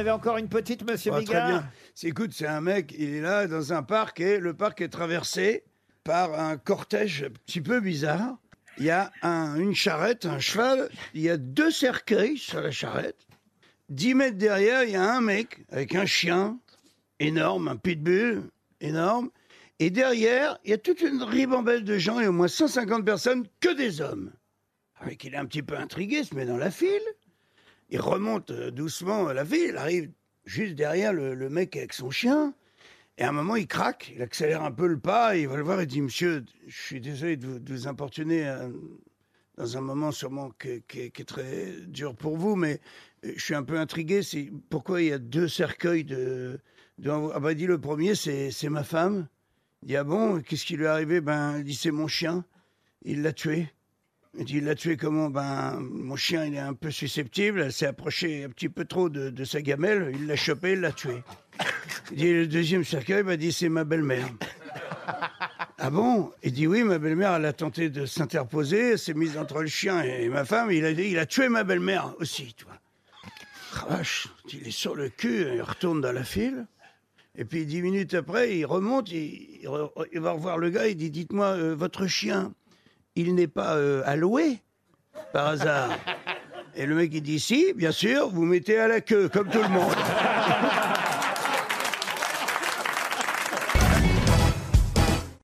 avez encore une petite, monsieur Ah, très Bigard bien. C'est- Écoute, c'est un mec, il est là dans un parc et le parc est traversé par un cortège un petit peu bizarre. Il y a un- une charrette, un cheval, il y a deux cercueils sur la charrette. Dix mètres derrière, il y a un mec avec un chien énorme, un pitbull énorme. Et derrière, il y a toute une ribambelle de gens et au moins 150 personnes, que des hommes. Avec il est un petit peu intrigué, il se met dans la file. Il remonte euh, doucement à la ville, il arrive juste derrière le, mec avec son chien. Et à un moment, il craque, il accélère un peu le pas, il va le voir et dit Monsieur, je suis désolé de vous, importuner euh, dans un moment sûrement qui est- très dur pour vous, mais euh, je suis un peu intrigué. C'est pourquoi il y a deux cercueils de. de ah bah, dit le premier, c'est ma femme. Il dit Ah bon, qu'est-ce qui lui est arrivé? Ben, il dit C'est mon chien, il l'a tué. Il dit, il l'a tué comment? Ben, mon chien, il est un peu susceptible. Elle s'est approchée un petit peu trop de, de sa gamelle. Il l'a chopé, il l'a tué. Il dit, le deuxième cercueil, m'a dit, c'est ma belle-mère. Ah bon? Il dit, oui, ma belle-mère, elle a tenté de s'interposer. Elle s'est mise entre le chien et ma femme. Il a dit, il a tué ma belle-mère aussi, tu vois. Ah, il est sur le cul, il retourne dans la file. Et puis dix minutes après, il remonte, il, il il va revoir le gars, il dit, dites-moi, euh, votre chien, il n'est pas euh, alloué par hasard Et le mec il dit si, bien sûr, vous mettez à la queue comme tout le monde.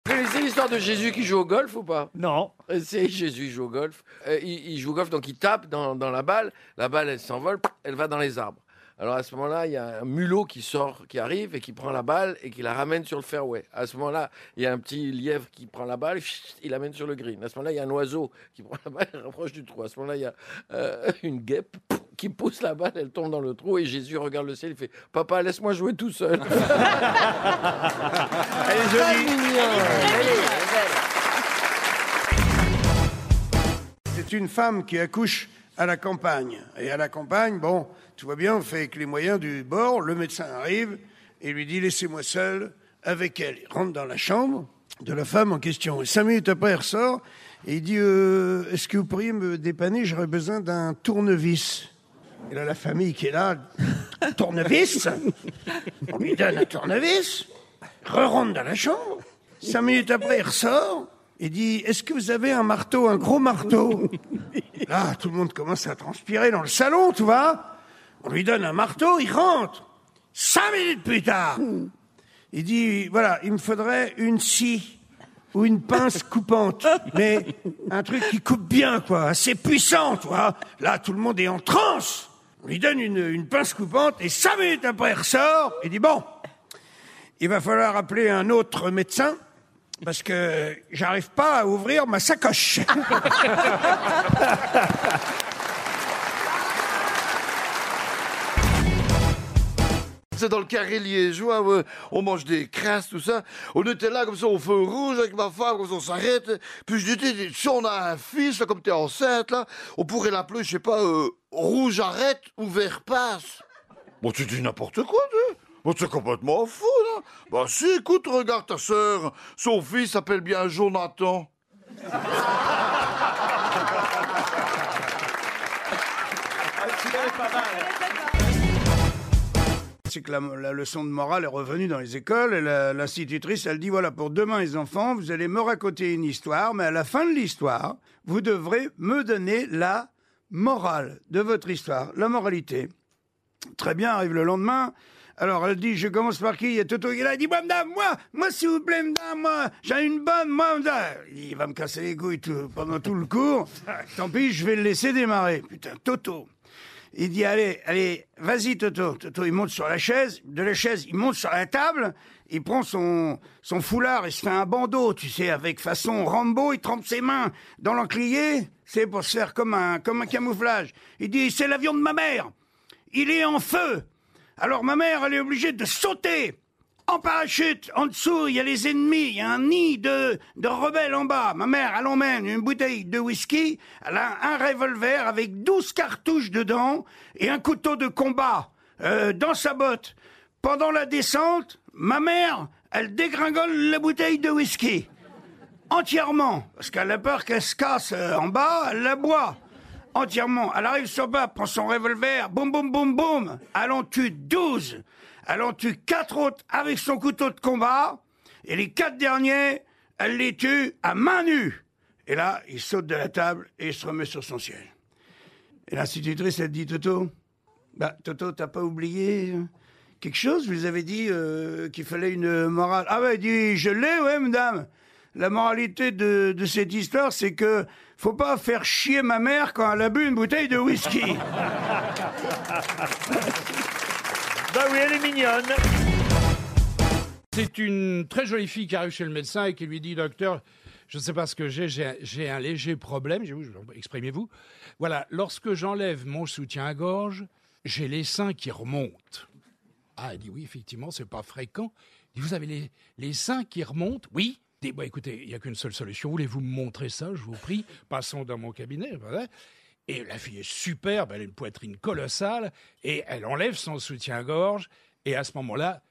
Vous connaissez l'histoire de Jésus qui joue au golf ou pas? Non. C'est Jésus joue au golf. Euh, il, il joue au golf, donc il tape dans, dans la balle. La balle, elle s'envole, elle va dans les arbres. Alors à ce moment-là, il y a un mulot qui sort, qui arrive et qui prend la balle et qui la ramène sur le fairway. À ce moment-là, il y a un petit lièvre qui prend la balle, il l'amène sur le green. À ce moment-là, il y a un oiseau qui prend la balle et rapproche du trou. À ce moment-là, il y a euh, une guêpe qui pousse la balle, elle tombe dans le trou et Jésus regarde le ciel, il fait Papa, laisse-moi jouer tout seul. Elle est jolie. C'est une femme qui accouche à la campagne. Et à la campagne, bon, tout va bien, on fait avec les moyens du bord. Le médecin arrive et lui dit Laissez-moi seul avec elle. Il rentre dans la chambre de la femme en question. Et cinq minutes après, il ressort et il dit Euh, Est-ce que vous pourriez me dépanner? J'aurais besoin d'un tournevis. Et là, la famille qui est là, tournevis? On lui donne un tournevis, re-rentre dans la chambre. Cinq minutes après, il ressort et dit Est-ce que vous avez un marteau, un gros marteau? Là, tout le monde commence à transpirer dans le salon, tu vois. On lui donne un marteau, il rentre. Cinq minutes plus tard, il dit Voilà, il me faudrait une scie ou une pince coupante, mais un truc qui coupe bien, quoi, assez puissant, tu vois. Là, tout le monde est en transe. On lui donne une, une pince coupante et cinq minutes après, il ressort et dit Bon, il va falloir appeler un autre médecin parce que j'arrive pas à ouvrir ma sacoche. C'est dans le carré liégeois, on mange des crasses, tout ça. On était là comme ça au feu rouge avec ma femme, comme ça on s'arrête. Puis je dis, si on a un fils, comme t'es enceinte, là, on pourrait l'appeler, je sais pas, euh, rouge arrête ou vert passe. Bon, tu dis n'importe quoi, tu C'est complètement fou, là. Bah si, écoute, regarde ta sœur, son fils s'appelle bien Jonathan. C'est que la, leçon de morale est revenue dans les écoles et l'institutrice, elle dit voilà, pour demain, les enfants, vous allez me raconter une histoire, mais à la fin de l'histoire, vous devrez me donner la morale de votre histoire, la moralité. Très bien, arrive le lendemain. Alors elle dit, je commence par qui? Il y a Toto qui est là, il dit, moi, madame, moi, moi, s'il vous plaît, madame, moi, j'ai une bonne, moi, madame. Il va me casser les couilles tout- pendant tout le cours. Tant pis, je vais le laisser démarrer. Putain, Toto. Il dit, allez, allez, vas-y, Toto. Toto, il monte sur la chaise. De la chaise, il monte sur la table. Il prend son, son foulard, il se fait un bandeau, tu sais, avec façon Rambo. Il trempe ses mains dans l'encrier. C'est pour se faire comme un, comme un camouflage. Il dit, c'est l'avion de ma mère. Il est en feu. Alors ma mère, elle est obligée de sauter en parachute. En dessous, il y a les ennemis. Il y a un nid de, de rebelles en bas. Ma mère, elle emmène une bouteille de whisky. Elle a un revolver avec 12 cartouches dedans et un couteau de combat euh, dans sa botte. Pendant la descente, ma mère, elle dégringole la bouteille de whisky. Entièrement. Parce qu'elle a peur qu'elle se casse euh, en bas, elle la boit. Entièrement. Elle arrive sur bas, prend son revolver, boum, boum, boum, boum. Elle en tue 12. Elle en tue quatre autres avec son couteau de combat. Et les quatre derniers, elle les tue à main nue. Et là, il saute de la table et il se remet sur son ciel. Et l'institutrice, elle dit, Toto, bah, Toto, t'as pas oublié quelque chose? Vous avez dit euh, qu'il fallait une morale. Ah ouais, il dit, je l'ai, ouais, madame. La moralité de, de cette histoire, c'est que faut pas faire chier ma mère quand elle a bu une bouteille de whisky. Bah oui, elle est mignonne. C'est une très jolie fille qui arrive chez le médecin et qui lui dit Docteur, je ne sais pas ce que j'ai, j'ai- un léger problème. Exprimez-vous. Voilà, lorsque j'enlève mon soutien à gorge, j'ai les seins qui remontent. Ah, elle dit Oui, effectivement, c'est pas fréquent. Il dit Vous avez les, les seins qui remontent? Oui. Dit Bon, écoutez, il n'y a qu'une seule solution. Voulez-vous me montrer ça Je vous prie? Passons dans mon cabinet. Voilà. Et la fille est superbe, elle a une poitrine colossale, et elle enlève son soutien-gorge, et à ce moment-là,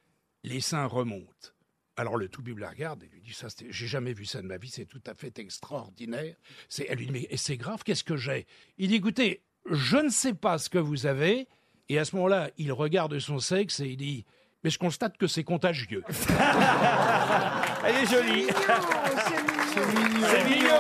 les seins remontent. Alors le tout-bib la regarde et lui dit ça, j'ai jamais vu ça de ma vie, c'est tout à fait extraordinaire. C'est, elle lui dit mais c'est grave, qu'est-ce que j'ai? Il dit écoutez, je ne sais pas ce que vous avez, et à ce moment-là, il regarde son sexe et il dit mais je constate que c'est contagieux. Elle est jolie. C'est mignon.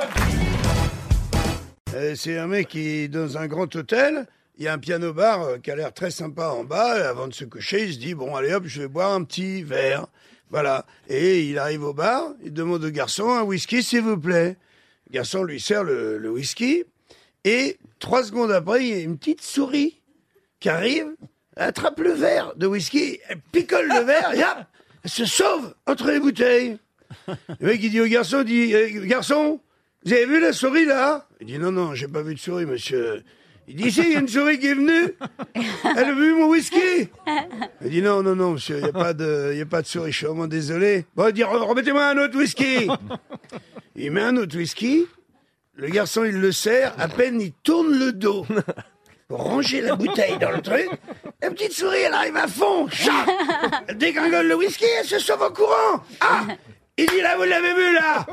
Euh, c'est un mec qui est dans un grand hôtel. Il y a un piano-bar euh, qui a l'air très sympa en bas. Et avant de se coucher, il se dit bon, allez hop, je vais boire un petit verre. Voilà. Et il arrive au bar. Il demande au garçon un whisky, s'il vous plaît. Le garçon lui sert le, le whisky. Et trois secondes après, il y a une petite souris qui arrive, attrape le verre de whisky, elle picole le verre et hop, elle se sauve entre les bouteilles. Le mec, il dit au garçon, il dit, Eh, garçon, vous avez vu la souris là? Il dit, non, non, j'ai pas vu de souris, monsieur. Il dit, si, il y a une souris qui est venue. Elle a bu mon whisky. Il dit, non, non, non, monsieur, il n'y a, pas de- a pas de souris, je suis vraiment désolé. Bon, il dit, Re- remettez-moi un autre whisky. Il met un autre whisky. Le garçon, il le sert. À peine, il tourne le dos pour ranger la bouteille dans le truc. La petite souris, elle arrive à fond. Chat dégringole le whisky, elle se sauve en courant. Ah Il dit, là, vous l'avez vu, là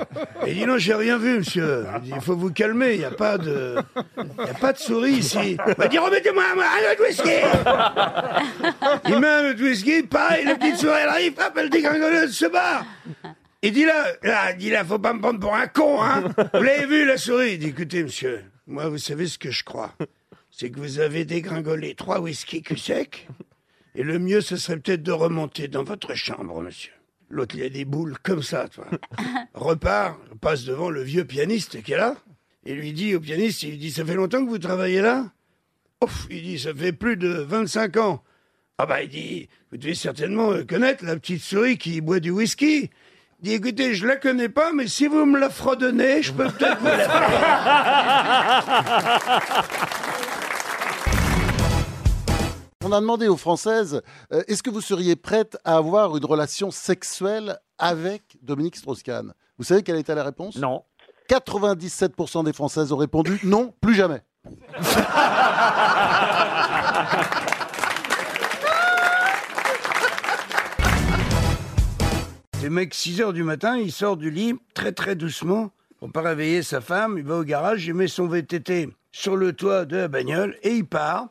Il dit, non, j'ai rien vu, monsieur. Il dit, faut vous calmer, il n'y a pas de... Il a pas de souris ici. Il dit, remettez-moi un, un autre whisky Il met un autre whisky, pareil, la petite souris, elle arrive, hop, elle dégringole, elle se barre. Il dit là, là, il dit là, faut pas me prendre pour un con, hein. Vous l'avez vu, la souris? Il dit, écoutez, monsieur, moi, vous savez ce que je crois. C'est que vous avez dégringolé trois whisky cul sec. Et le mieux, ce serait peut-être de remonter dans votre chambre, monsieur. L'autre, il a des boules comme ça, toi. Repart, passe devant le vieux pianiste qui est là. Et lui dit au pianiste, il lui dit, ça fait longtemps que vous travaillez là? Ouf, il dit, ça fait plus de 25 ans. Ah bah, il dit, vous devez certainement euh, connaître la petite souris qui boit du whisky. Il dit, écoutez, je la connais pas, mais si vous me la fredonnez, je peux peut-être vous la On a demandé aux Françaises, euh, est-ce que vous seriez prête à avoir une relation sexuelle avec Dominique Strauss-Kahn? Vous savez quelle était la réponse? Non. 97% des Françaises ont répondu non, plus jamais. Le mec, 6 heures du matin, il sort du lit très très doucement pour pas réveiller sa femme. Il va au garage, il met son VTT sur le toit de la bagnole et il part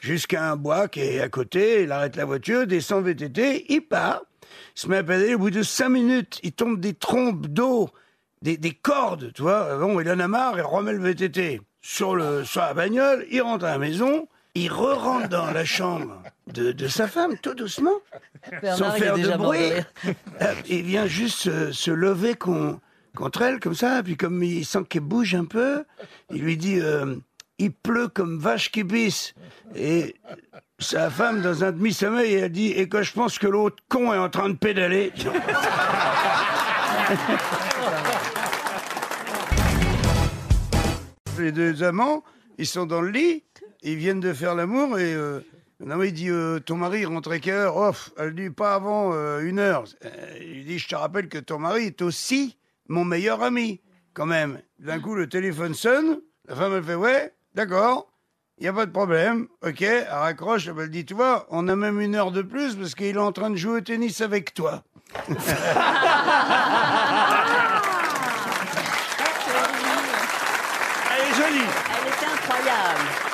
jusqu'à un bois qui est à côté. Il arrête la voiture, descend le VTT, il part. Il se met à pédaler. Au bout de 5 minutes, il tombe des trompes d'eau, des, des cordes, tu vois. Bon, il en a marre, il remet le VTT sur, le, sur la bagnole, il rentre à la maison. Il re-rentre dans la chambre de, de sa femme, tout doucement sans Bernard, faire de bruit. Euh, Il vient juste se, se lever con- contre elle comme ça, puis comme il sent qu'elle bouge un peu, il lui dit euh, il pleut comme vache qui pisse. Et sa femme, dans un demi-sommeil, elle dit et que je pense que l'autre con est en train de pédaler. Les deux amants, ils sont dans le lit, ils viennent de faire l'amour et euh, non, dit euh, ton mari rentrait quelle heure? Off, elle dit pas avant euh, une heure. Euh, il dit je te rappelle que ton mari est aussi mon meilleur ami, quand même. D'un coup le téléphone sonne, la femme elle fait ouais, d'accord, il y a pas de problème, ok, elle raccroche, elle dit tu vois, on a même une heure de plus parce qu'il est en train de jouer au tennis avec toi. Elle est jolie. Elle était incroyable.